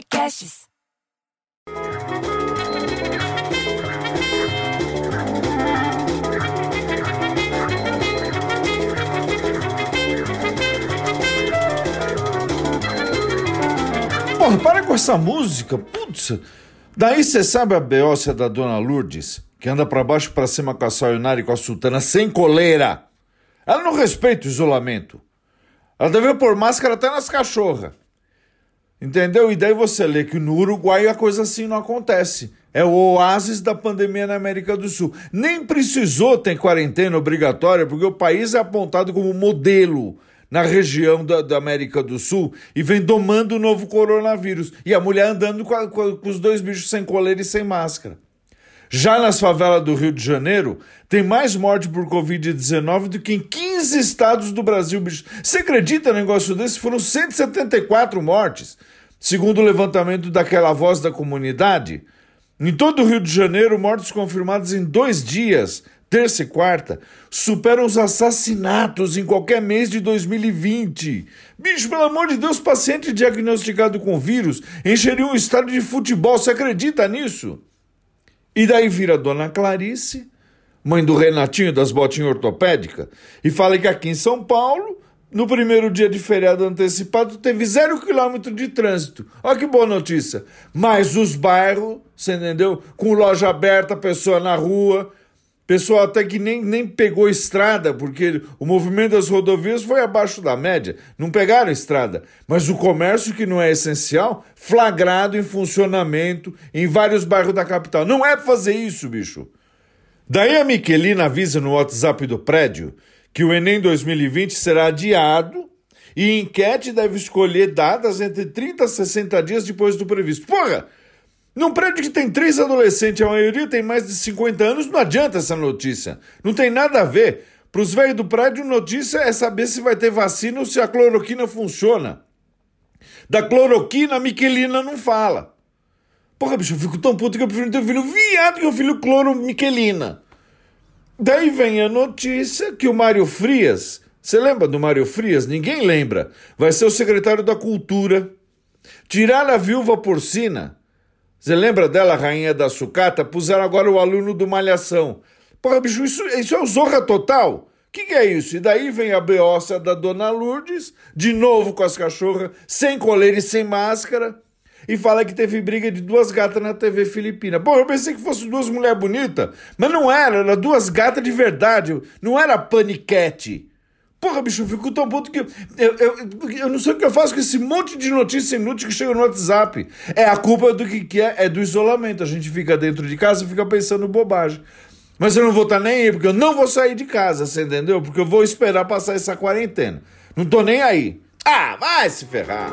Podcasts. Porra, para com essa música, putz. Daí você sabe a beócia da dona Lourdes, que anda pra baixo pra cima com a sayonara e com a sultana sem coleira. Ela não respeita o isolamento. Ela deve pôr máscara até nas cachorras. Entendeu? E daí você lê que no Uruguai a coisa assim não acontece. É o oásis da pandemia na América do Sul. Nem precisou ter quarentena obrigatória, porque o país é apontado como modelo na região da, da América do Sul e vem domando o novo coronavírus. E a mulher andando com, a, com, os dois bichos sem coleira e sem máscara. Já nas favelas do Rio de Janeiro, tem mais morte por Covid-19 do que em 15 estados do Brasil, bicho. Você acredita no negócio desse? Foram 174 mortes, segundo o levantamento daquela voz da comunidade. Em todo o Rio de Janeiro, mortes confirmadas em dois dias, terça e quarta, superam os assassinatos em qualquer mês de 2020. Bicho, pelo amor de Deus, paciente diagnosticado com vírus encheria um estádio de futebol. Você acredita nisso? E daí vira a dona Clarice, mãe do Renatinho das botinhas ortopédicas, e fala que aqui em São Paulo, no primeiro dia de feriado antecipado, teve zero quilômetro de trânsito. Olha que boa notícia. Mas os bairros, você entendeu? Com loja aberta, pessoa na rua, pessoal até que nem, nem pegou estrada, porque o movimento das rodovias foi abaixo da média. Não pegaram estrada. Mas o comércio, que não é essencial, flagrado em funcionamento em vários bairros da capital. Não é fazer isso, bicho. Daí a Miquelina avisa no WhatsApp do prédio que o Enem 2020 será adiado e enquete deve escolher datas entre 30 a 60 dias depois do previsto. Porra! Num prédio que tem três adolescentes, a maioria tem mais de 50 anos, não adianta essa notícia. Não tem nada a ver. Para os velhos do prédio, notícia é saber se vai ter vacina ou se a cloroquina funciona. Da cloroquina, a Miquelina não fala. Porra, bicho, eu fico tão puto que eu prefiro ter um filho viado que um filho cloro Miquelina. Daí vem a notícia que o Mário Frias, você lembra do Mário Frias? Ninguém lembra. Vai ser o secretário da Cultura. Tirar a viúva porcina você lembra dela, rainha da sucata? Puseram agora o aluno do Malhação. Porra, bicho, isso, isso é o Zorra Total? O que, que é isso? E daí vem a beócia da Dona Lourdes, de novo com as cachorras, sem coleira e sem máscara, e fala que teve briga de duas gatas na TV filipina. Pô, eu pensei que fossem duas mulheres bonitas, mas não era, era duas gatas de verdade, não era paniquete. Porra, bicho, eu fico tão puto que. Eu, eu, eu, não sei o que eu faço com esse monte de notícia inútil que chega no WhatsApp. É a culpa do que, que é, é do isolamento. A gente fica dentro de casa e fica pensando bobagem. Mas eu não vou estar tá nem aí, porque eu não vou sair de casa, você entendeu? Porque eu vou esperar passar essa quarentena. Não tô nem aí. Ah, vai se ferrar.